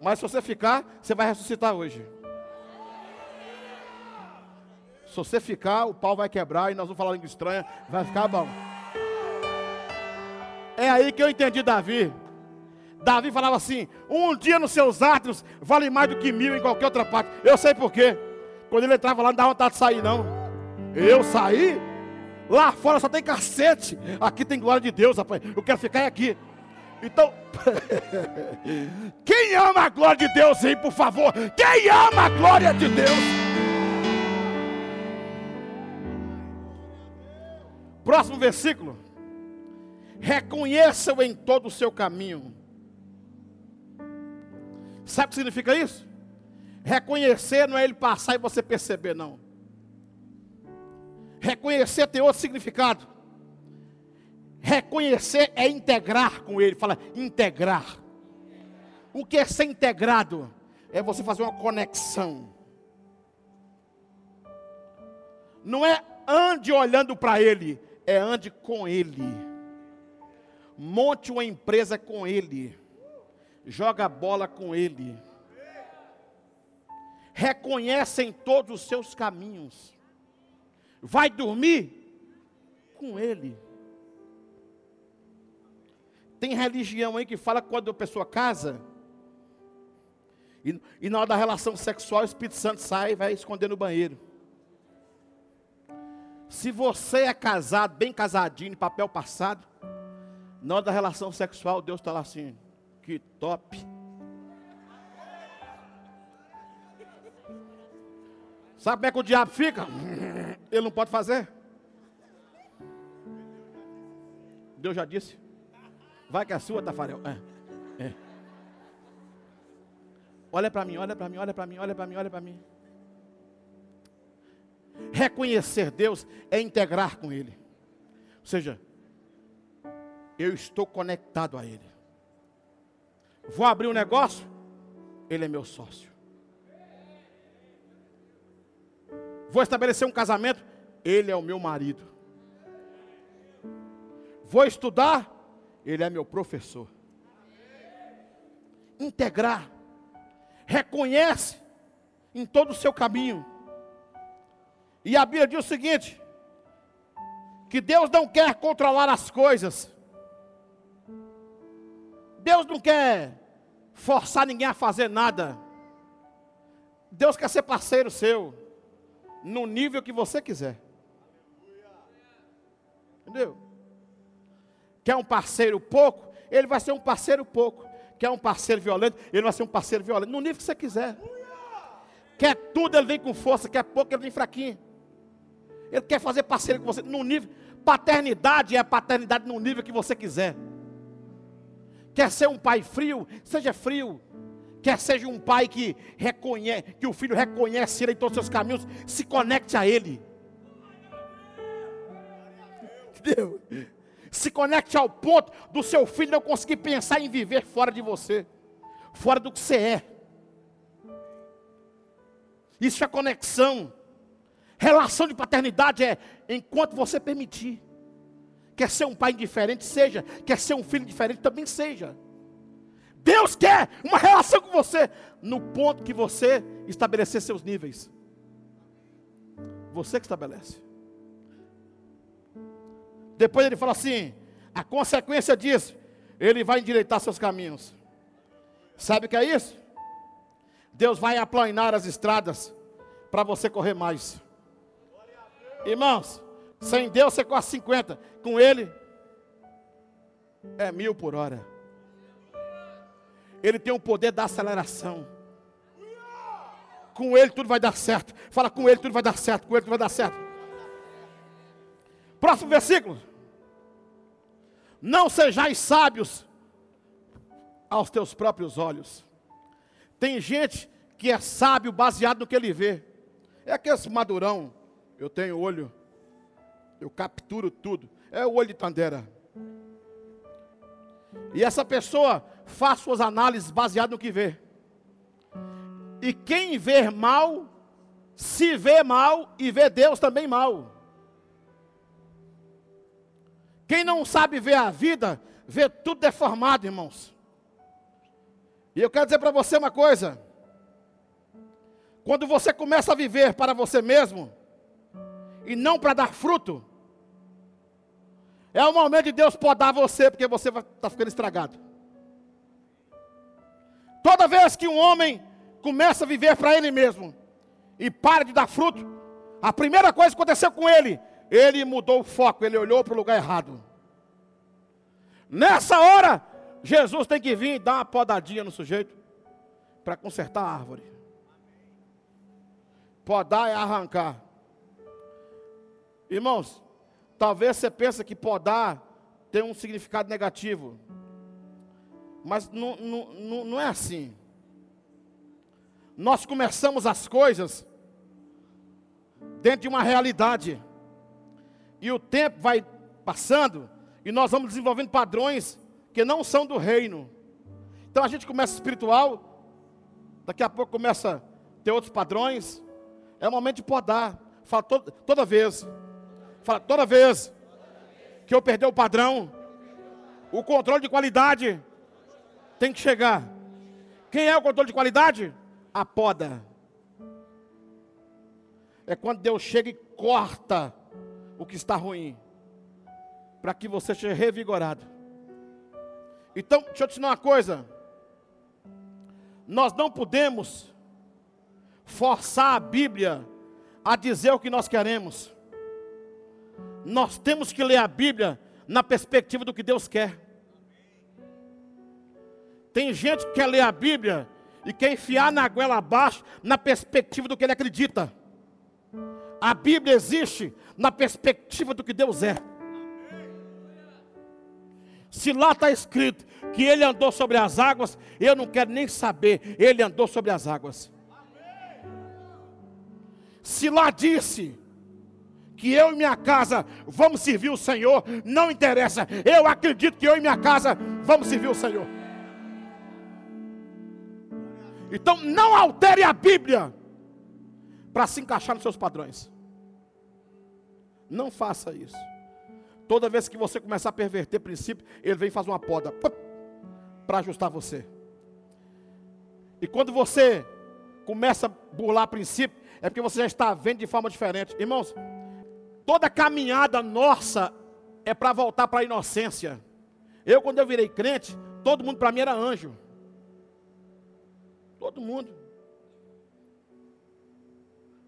Mas se você ficar, você vai ressuscitar hoje. Se você ficar, o pau vai quebrar e nós vamos falar língua estranha, vai ficar bom. É aí que eu entendi Davi. Davi falava assim: um dia nos seus átrios vale mais do que mil em qualquer outra parte. Eu sei por quê. Quando ele entrava lá, não dava vontade de sair, não. Eu saí? Lá fora só tem cacete. Aqui tem glória de Deus, rapaz. Eu quero ficar aqui. Então, [laughs] quem ama a glória de Deus aí, por favor? Quem ama a glória de Deus? Próximo versículo. Reconheça-o em todo o seu caminho. Sabe o que significa isso? Reconhecer não é ele passar e você perceber, não. Reconhecer tem outro significado. Reconhecer é integrar com ele. Fala, integrar. O que é ser integrado? É você fazer uma conexão. Não é ande olhando para ele, é ande com Ele. Monte uma empresa com Ele. Joga bola com Ele. Reconhece em todos os seus caminhos. Vai dormir com Ele. Tem religião aí que fala que quando a pessoa casa, e, e na hora da relação sexual, o Espírito Santo sai e vai esconder no banheiro. Se você é casado, bem casadinho, papel passado, na hora da relação sexual, Deus está lá assim, que top. Sabe como é que o diabo fica? Ele não pode fazer. Deus já disse. Vai que é sua, Tafarel. É. é. Olha para mim, olha para mim, olha para mim, olha para mim, olha para mim. Reconhecer Deus é integrar com Ele. Ou seja, eu estou conectado a Ele. Vou abrir um negócio, Ele é meu sócio. Vou estabelecer um casamento, Ele é o meu marido. Vou estudar, Ele é meu professor. Integrar, reconhece em todo o seu caminho e a Bíblia diz o seguinte: que Deus não quer controlar as coisas. Deus não quer forçar ninguém a fazer nada. Deus quer ser parceiro seu, no nível que você quiser. Entendeu? Quer um parceiro pouco, ele vai ser um parceiro pouco. Quer um parceiro violento, ele vai ser um parceiro violento, no nível que você quiser. Quer tudo, ele vem com força, quer pouco, ele vem fraquinho. Ele quer fazer parceiro com você no nível. Paternidade é paternidade no nível que você quiser. Quer ser um pai frio? Seja frio. Quer seja um pai que reconhece, que o filho reconhece ele em todos os seus caminhos, se conecte a ele. Entendeu? Se conecte ao ponto do seu filho não conseguir pensar em viver fora de você, fora do que você é. Isso é conexão. Relação de paternidade é enquanto você permitir. Quer ser um pai indiferente, seja. Quer ser um filho diferente, também seja. Deus quer uma relação com você no ponto que você estabelecer seus níveis. Você que estabelece. Depois ele fala assim: a consequência disso, ele vai endireitar seus caminhos. Sabe o que é isso? Deus vai aplanar as estradas para você correr mais. Irmãos, sem Deus você corre 50. Com Ele, é mil por hora. Ele tem o poder da aceleração. com ele tudo vai dar certo. Fala com ele tudo vai dar certo, com ele tudo vai dar certo. Próximo versículo. Não sejais sábios aos teus próprios olhos. Tem gente que é sábio baseado no que ele vê. É aquele madurão. Eu tenho olho. Eu capturo tudo. É o olho de Tandera. E essa pessoa faz suas análises baseadas no que vê. E quem vê mal, se vê mal e vê Deus também mal. Quem não sabe ver a vida, vê tudo deformado, irmãos. E eu quero dizer para você uma coisa: quando você começa a viver para você mesmo, e não para dar fruto, é o momento de Deus podar você, porque você está ficando estragado. Toda vez que um homem começa a viver para ele mesmo e para de dar fruto, a primeira coisa que aconteceu com ele, ele mudou o foco, ele olhou para o lugar errado. Nessa hora, Jesus tem que vir e dar uma podadinha no sujeito para consertar a árvore. Podar é arrancar. Irmãos, talvez você pense que podar tem um significado negativo. Mas não, não, não é assim. Nós começamos as coisas dentro de uma realidade. E o tempo vai passando e nós vamos desenvolvendo padrões que não são do reino. Então a gente começa espiritual, daqui a pouco começa a ter outros padrões. É o momento de podar. Fala toda, toda vez. Fala toda vez que eu perder o padrão, o controle de qualidade tem que chegar. Quem é o controle de qualidade? A poda. É quando Deus chega e corta o que está ruim, para que você seja revigorado. Então, deixa eu te ensinar uma coisa. Nós não podemos forçar a Bíblia a dizer o que nós queremos. Nós temos que ler a Bíblia na perspectiva do que Deus quer. Tem gente que quer ler a Bíblia e quer enfiar na goela abaixo na perspectiva do que ele acredita. A Bíblia existe na perspectiva do que Deus é. Se lá está escrito que ele andou sobre as águas, eu não quero nem saber, ele andou sobre as águas. Se lá disse que eu e minha casa vamos servir o Senhor, não interessa, eu acredito que eu e minha casa vamos servir o Senhor. Então não altere a Bíblia para se encaixar nos seus padrões. Não faça isso. Toda vez que você começar a perverter princípio, ele vem e faz uma poda para ajustar você. E quando você começa a burlar princípio, é porque você já está vendo de forma diferente. Irmãos, toda caminhada nossa é para voltar para a inocência. Eu, quando eu virei crente, todo mundo para mim era anjo. Todo mundo.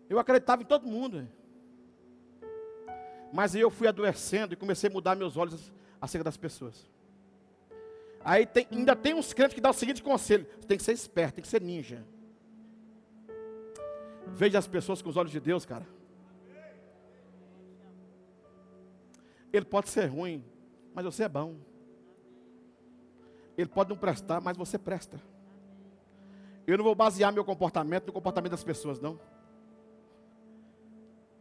Eu acreditava em todo mundo. Mas aí eu fui adoecendo e comecei a mudar meus olhos acerca das pessoas. Aí tem, ainda tem uns crentes que dão o seguinte conselho: tem que ser esperto, tem que ser ninja. Veja as pessoas com os olhos de Deus, cara. Ele pode ser ruim, mas você é bom. Ele pode não prestar, mas você presta. Eu não vou basear meu comportamento no comportamento das pessoas, não.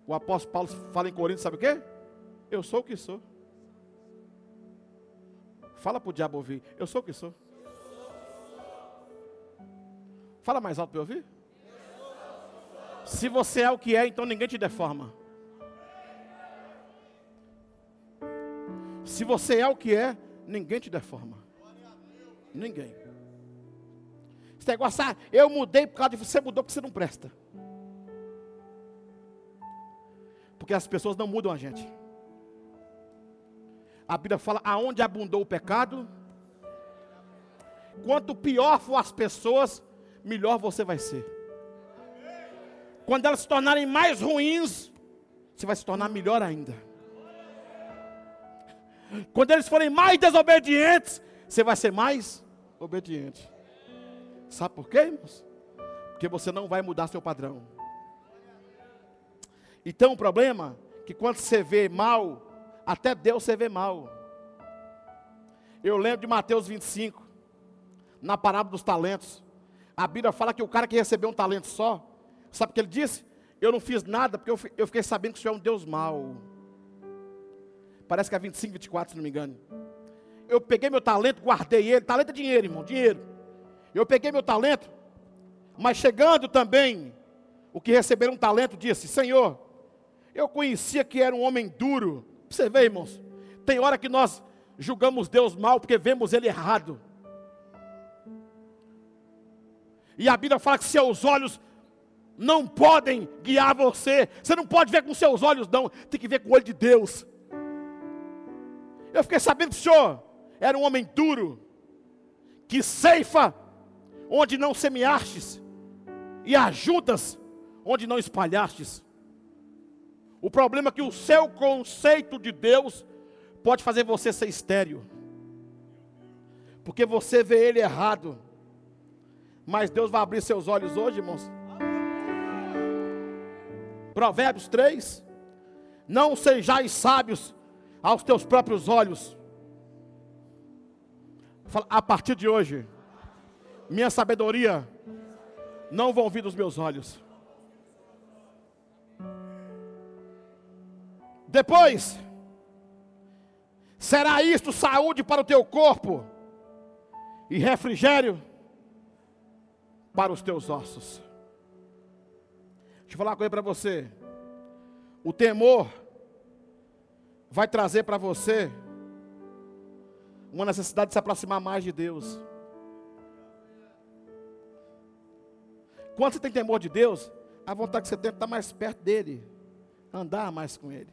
O apóstolo Paulo fala em Coríntios, sabe o quê? Eu sou o que sou. Fala para o diabo ouvir. Eu sou o que sou. Fala mais alto para eu ouvir. Se você é o que é, então ninguém te deforma. Se você é o que é, ninguém te deforma. Ninguém. Esse negócio, ah, eu mudei por causa de você mudou porque você não presta. Porque as pessoas não mudam a gente. A Bíblia fala: aonde abundou o pecado, quanto pior for as pessoas, melhor você vai ser. Quando elas se tornarem mais ruins, você vai se tornar melhor ainda. Quando eles forem mais desobedientes, você vai ser mais obediente. Sabe por quê, irmãos? Porque você não vai mudar seu padrão. Então o problema é que quando você vê mal, até Deus você vê mal. Eu lembro de Mateus 25, na parábola dos talentos. A Bíblia fala que o cara que recebeu um talento só, sabe o que ele disse? Eu não fiz nada porque eu fiquei sabendo que o Senhor é um Deus mau. Parece que é 25, 24, se não me engano. Eu peguei meu talento, guardei ele. Talento é dinheiro, irmão, dinheiro. Eu peguei meu talento, mas chegando também, o que receberam um talento disse: Senhor, eu conhecia que era um homem duro. Você vê, irmãos, tem hora que nós julgamos Deus mal porque vemos Ele errado. E a Bíblia fala que seus olhos não podem guiar você. Você não pode ver com seus olhos, não. Tem que ver com o olho de Deus. Eu fiquei sabendo que o Senhor era um homem duro, que ceifa onde não semeastes, e ajudas onde não espalhastes. O problema é que o seu conceito de Deus pode fazer você ser estéreo. Porque você vê ele errado. Mas Deus vai abrir seus olhos hoje, irmãos. Provérbios 3. Não sejais sábios aos teus próprios olhos. A partir de hoje, minha sabedoria não vão vir dos meus olhos. Depois, será isto saúde para o teu corpo e refrigério para os teus ossos. Deixa eu falar uma coisa para você. O temor vai trazer para você uma necessidade de se aproximar mais de Deus. Quando você tem temor de Deus, a vontade que você tem é estar mais perto dele, andar mais com ele.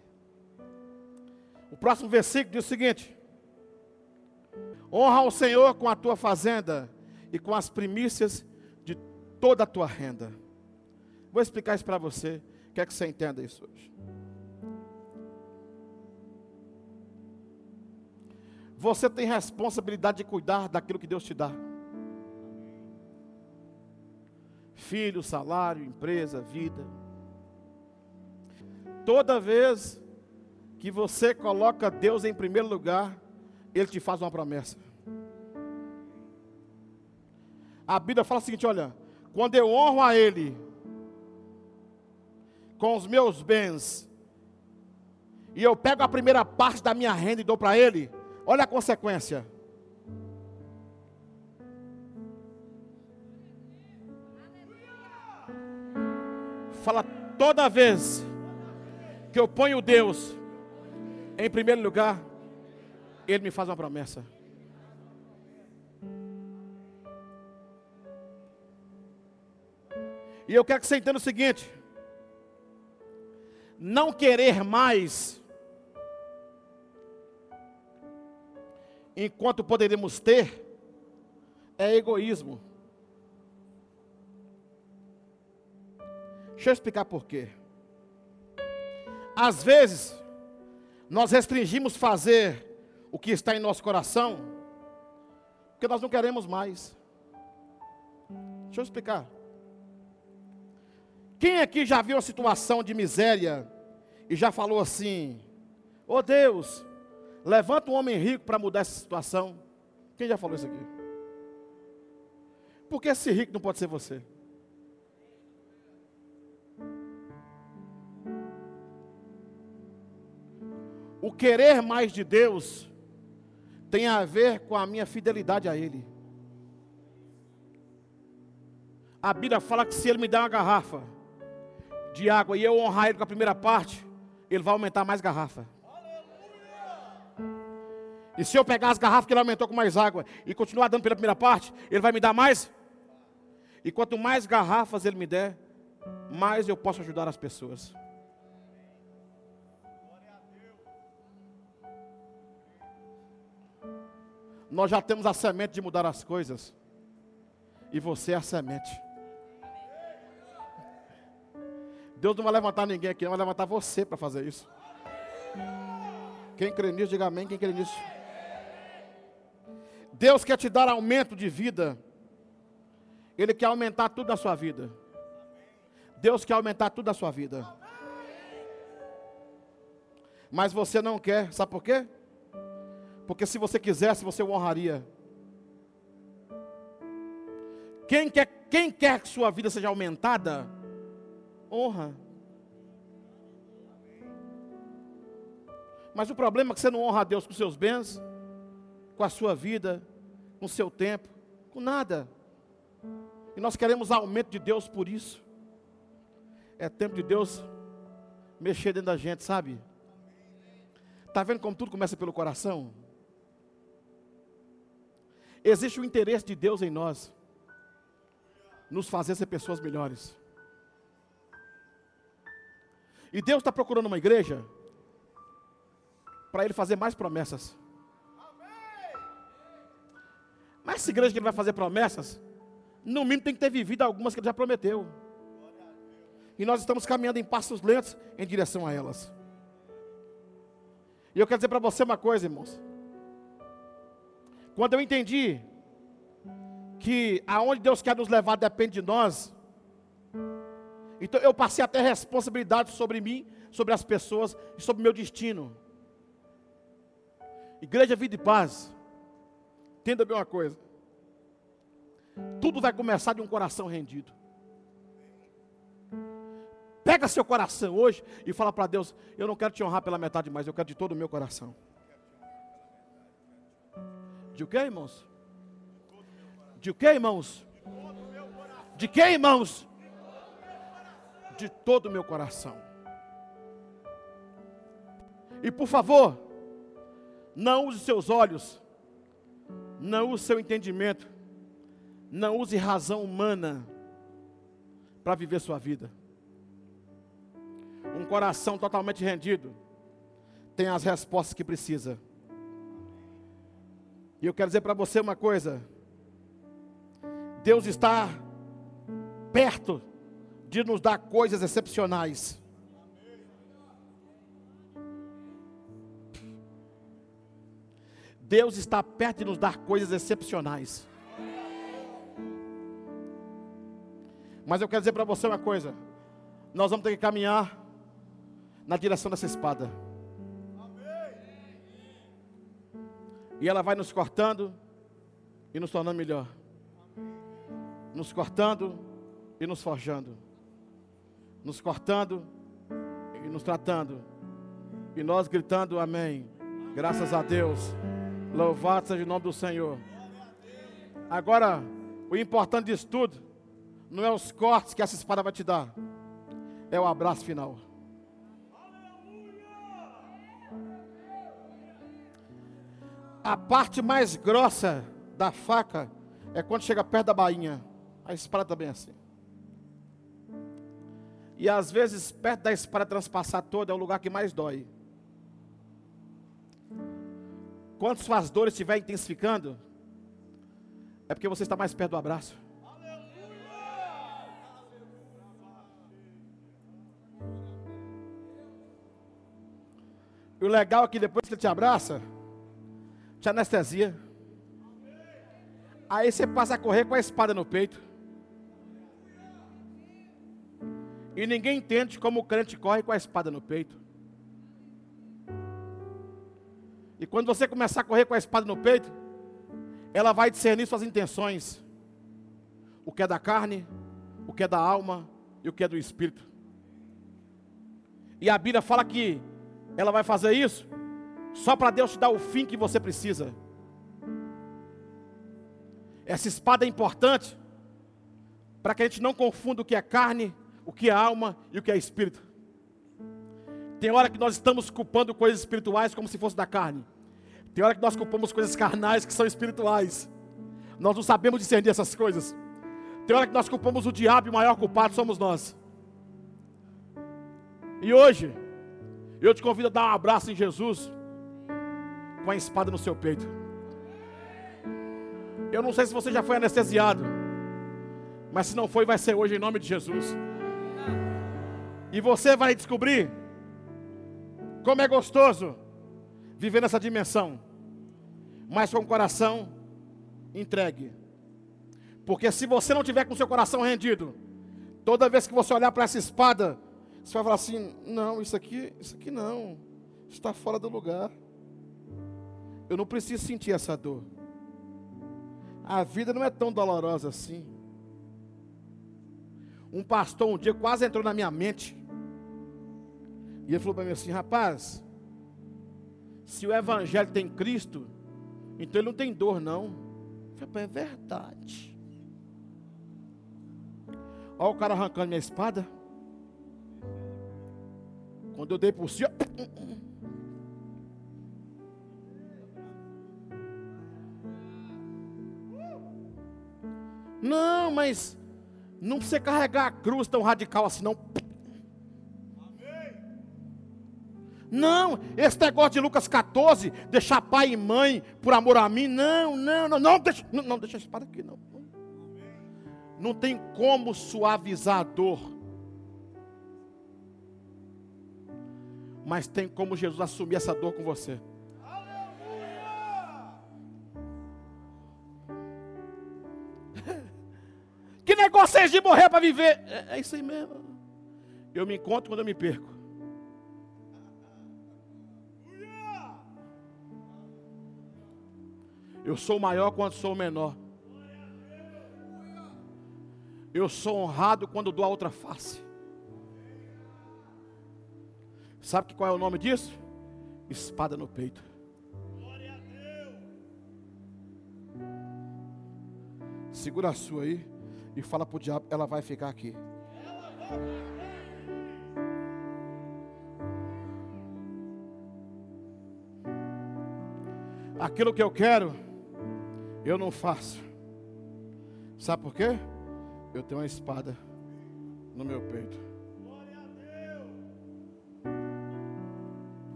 O próximo versículo diz o seguinte: Honra ao Senhor com a tua fazenda e com as primícias de toda a tua renda. Vou explicar isso para você. Quer que você entenda isso hoje? Você tem responsabilidade de cuidar daquilo que Deus te dá. Filho, salário, empresa, vida. Toda vez que você coloca Deus em primeiro lugar, Ele te faz uma promessa. A Bíblia fala o seguinte: olha, quando eu honro a Ele com os meus bens, e eu pego a primeira parte da minha renda e dou para Ele, olha a consequência. Fala toda vez que eu ponho Deus em primeiro lugar, Ele me faz uma promessa. E eu quero que você entenda o seguinte: não querer mais, enquanto poderíamos ter, é egoísmo. Deixa eu explicar por quê. Às vezes, nós restringimos fazer o que está em nosso coração, porque nós não queremos mais. Deixa eu explicar. Quem aqui já viu uma situação de miséria e já falou assim: Ô oh Deus, levanta um homem rico para mudar essa situação? Quem já falou isso aqui? Porque esse rico não pode ser você? O querer mais de Deus tem a ver com a minha fidelidade a Ele. A Bíblia fala que se Ele me der uma garrafa de água e eu honrar Ele com a primeira parte, Ele vai aumentar mais garrafa. E se eu pegar as garrafas que Ele aumentou com mais água e continuar dando pela primeira parte, Ele vai me dar mais? E quanto mais garrafas Ele me der, mais eu posso ajudar as pessoas. Nós já temos a semente de mudar as coisas. E você é a semente. Deus não vai levantar ninguém aqui, vai levantar você para fazer isso. Quem crê nisso, diga amém. Quem crê nisso? Deus quer te dar aumento de vida. Ele quer aumentar tudo na sua vida. Deus quer aumentar tudo na sua vida. Mas você não quer, sabe por quê? Porque se você quisesse, você o honraria. Quem quer, quem quer que sua vida seja aumentada, honra. Mas o problema é que você não honra a Deus com seus bens, com a sua vida, com o seu tempo, com nada. E nós queremos aumento de Deus por isso. É tempo de Deus mexer dentro da gente, sabe? Está vendo como tudo começa pelo coração? Existe o interesse de Deus em nós, nos fazer ser pessoas melhores. E Deus está procurando uma igreja para Ele fazer mais promessas. Mas essa igreja que Ele vai fazer promessas, no mínimo tem que ter vivido algumas que Ele já prometeu. E nós estamos caminhando em passos lentos em direção a elas. E eu quero dizer para você uma coisa, irmãos. Quando eu entendi que aonde Deus quer nos levar depende de nós, então eu passei a ter responsabilidade sobre mim, sobre as pessoas e sobre o meu destino. Igreja Vida e Paz, entenda bem uma coisa: tudo vai começar de um coração rendido. Pega seu coração hoje e fala para Deus: Eu não quero te honrar pela metade mais, eu quero de todo o meu coração. De o que, irmãos? De o que, irmãos? De que, irmãos? De todo o meu coração. E por favor, não use seus olhos, não use seu entendimento, não use razão humana para viver sua vida um coração totalmente rendido, tem as respostas que precisa. E eu quero dizer para você uma coisa: Deus está perto de nos dar coisas excepcionais. Deus está perto de nos dar coisas excepcionais. Mas eu quero dizer para você uma coisa: nós vamos ter que caminhar na direção dessa espada. E ela vai nos cortando e nos tornando melhor. Nos cortando e nos forjando. Nos cortando e nos tratando. E nós gritando amém. Graças a Deus. Louvado seja o nome do Senhor. Agora, o importante disso tudo não é os cortes que essa espada vai te dar, é o abraço final. A parte mais grossa da faca é quando chega perto da bainha. A espada também assim. E às vezes, perto da espada transpassar toda, é o lugar que mais dói. Quando suas dores estiverem intensificando, é porque você está mais perto do abraço. E o legal é que depois que ele te abraça, te anestesia. Aí você passa a correr com a espada no peito. E ninguém entende como o crente corre com a espada no peito. E quando você começar a correr com a espada no peito, ela vai discernir suas intenções. O que é da carne, o que é da alma e o que é do espírito. E a Bíblia fala que ela vai fazer isso só para Deus te dar o fim que você precisa. Essa espada é importante para que a gente não confunda o que é carne, o que é alma e o que é espírito. Tem hora que nós estamos culpando coisas espirituais como se fosse da carne. Tem hora que nós culpamos coisas carnais que são espirituais. Nós não sabemos discernir essas coisas. Tem hora que nós culpamos o diabo e o maior culpado somos nós. E hoje, eu te convido a dar um abraço em Jesus com a espada no seu peito. Eu não sei se você já foi anestesiado, mas se não foi, vai ser hoje em nome de Jesus. E você vai descobrir como é gostoso viver nessa dimensão, mas com o coração entregue. Porque se você não tiver com seu coração rendido, toda vez que você olhar para essa espada, você vai falar assim: não, isso aqui, isso aqui não, está fora do lugar. Eu não preciso sentir essa dor. A vida não é tão dolorosa assim. Um pastor um dia quase entrou na minha mente. E ele falou para mim assim: rapaz, se o evangelho tem Cristo, então ele não tem dor, não. Eu falei, é verdade. Olha o cara arrancando minha espada. Quando eu dei por si, Não, mas não precisa carregar a cruz tão radical assim, não. Não, esse negócio de Lucas 14, deixar pai e mãe por amor a mim, não, não, não, não deixa, não, não deixa a aqui, não. Não tem como suavizar a dor. Mas tem como Jesus assumir essa dor com você. Negócio é de morrer para viver? É, é isso aí mesmo. Eu me encontro quando eu me perco. Eu sou maior quando sou menor. Eu sou honrado quando dou a outra face. Sabe qual é o nome disso? Espada no peito. Segura a sua aí e fala para o diabo, ela vai ficar aqui. Aquilo que eu quero eu não faço. Sabe por quê? Eu tenho uma espada no meu peito.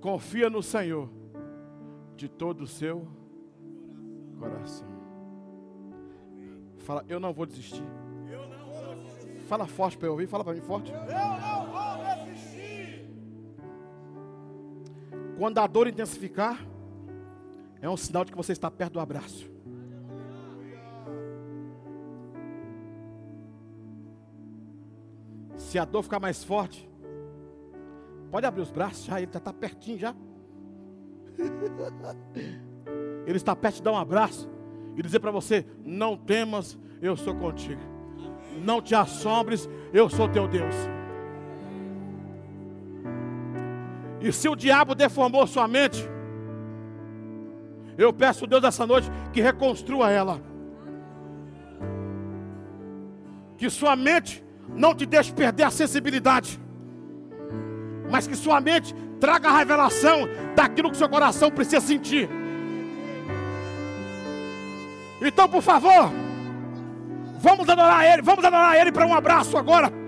Confia no Senhor de todo o seu coração. Fala, eu não vou desistir. Fala forte para eu ouvir, fala para mim forte. Eu não vou desistir. Quando a dor intensificar, é um sinal de que você está perto do abraço. Se a dor ficar mais forte, pode abrir os braços já, ele já está pertinho já. [laughs] Ele está perto de dar um abraço e dizer para você: não temas, eu sou contigo. Não te assombres, eu sou teu Deus. E se o diabo deformou sua mente, eu peço, Deus, essa noite que reconstrua ela. Que sua mente não te deixe perder a sensibilidade, mas que sua mente traga a revelação daquilo que seu coração precisa sentir. Então, por favor, vamos adorar Ele, vamos adorar Ele para um abraço agora.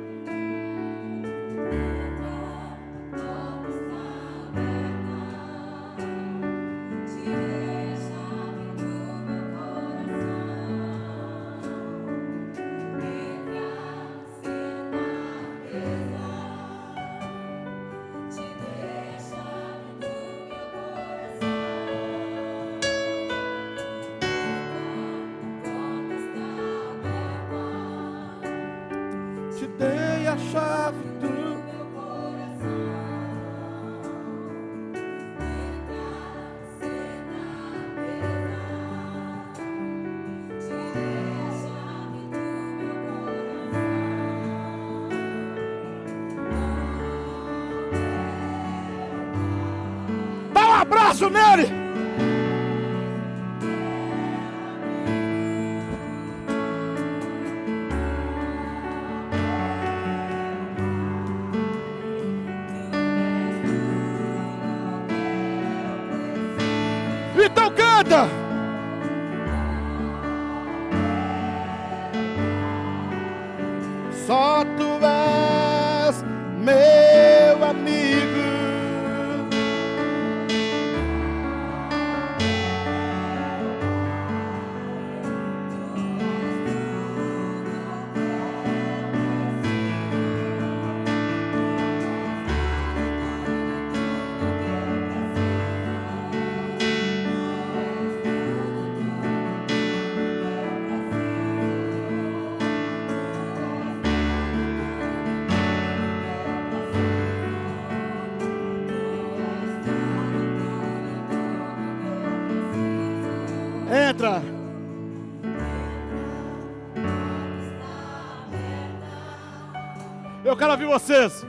Eu quero ouvir vocês.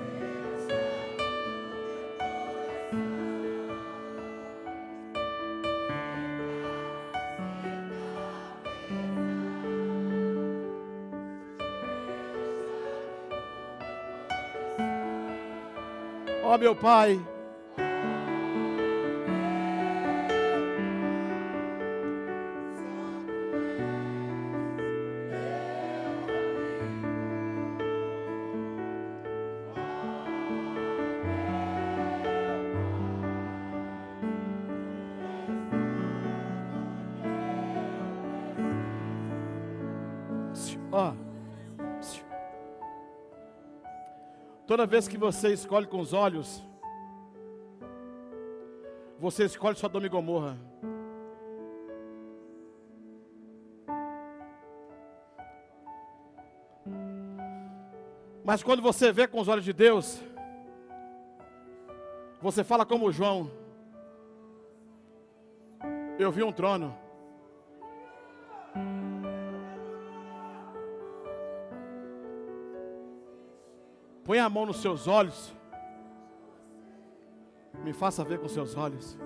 Ó oh, meu Pai. Toda vez que você escolhe com os olhos, você escolhe Sodoma e Gomorra. Mas quando você vê com os olhos de Deus, você fala como João. Eu vi um trono. Põe a mão nos seus olhos. Me faça ver com seus olhos.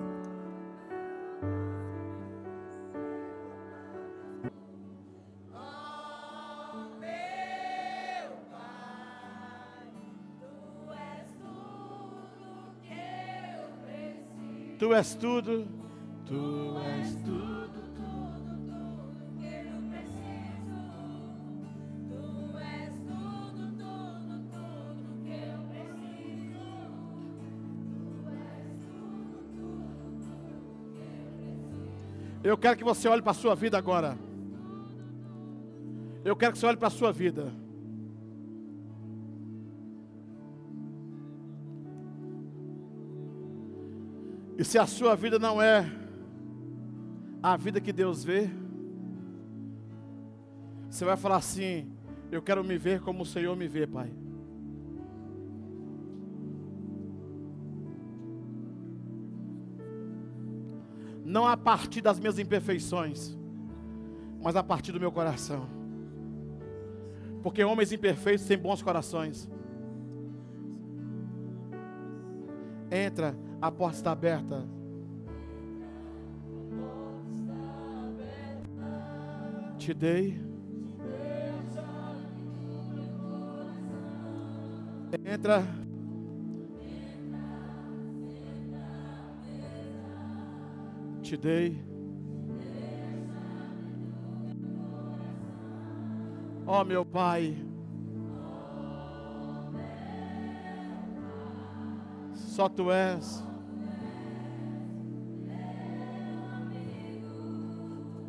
Tu és tudo, tu és tudo. Eu quero que você olhe para a sua vida agora. Eu quero que você olhe para a sua vida. E se a sua vida não é a vida que Deus vê, você vai falar assim: Eu quero me ver como o Senhor me vê, Pai. Não a partir das minhas imperfeições, mas a partir do meu coração. Porque homens imperfeitos têm bons corações. Entra, a porta está aberta. Te dei. Entra. Te dei. Ó oh, meu Pai, só Tu és.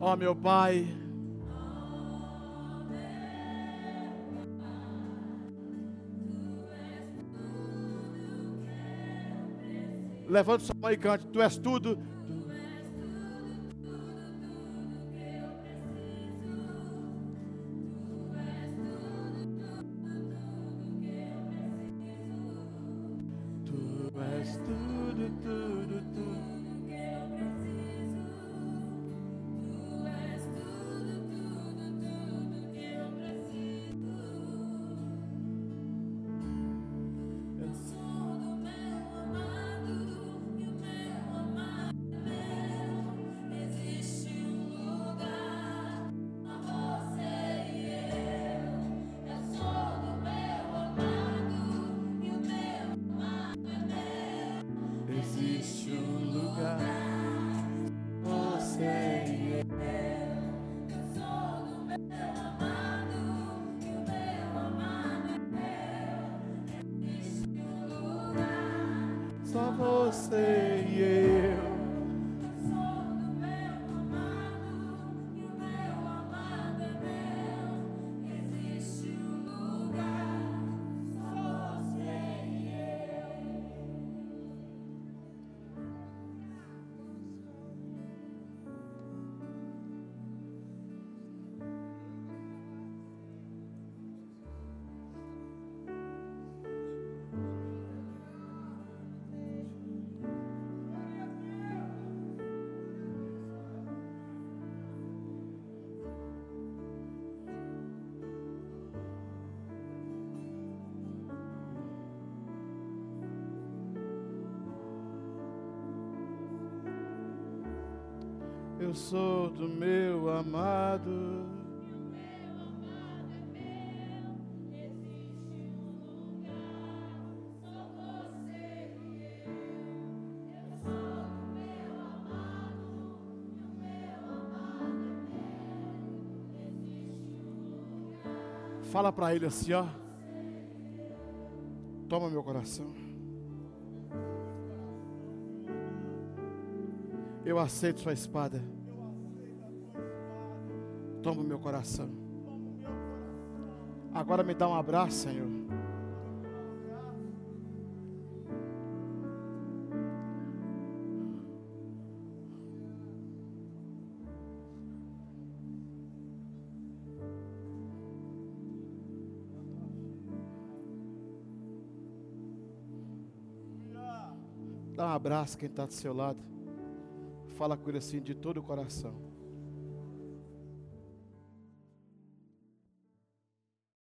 Ó oh, meu Pai, levante sua mão e cante: Tu és tudo Namaste. Eu sou do meu amado. Fala para ele assim, ó. Toma meu coração. Eu aceito sua espada. Toma meu coração. Agora me dá um abraço, Senhor. Dá um abraço quem está do seu lado. Fala com ele assim de todo o coração.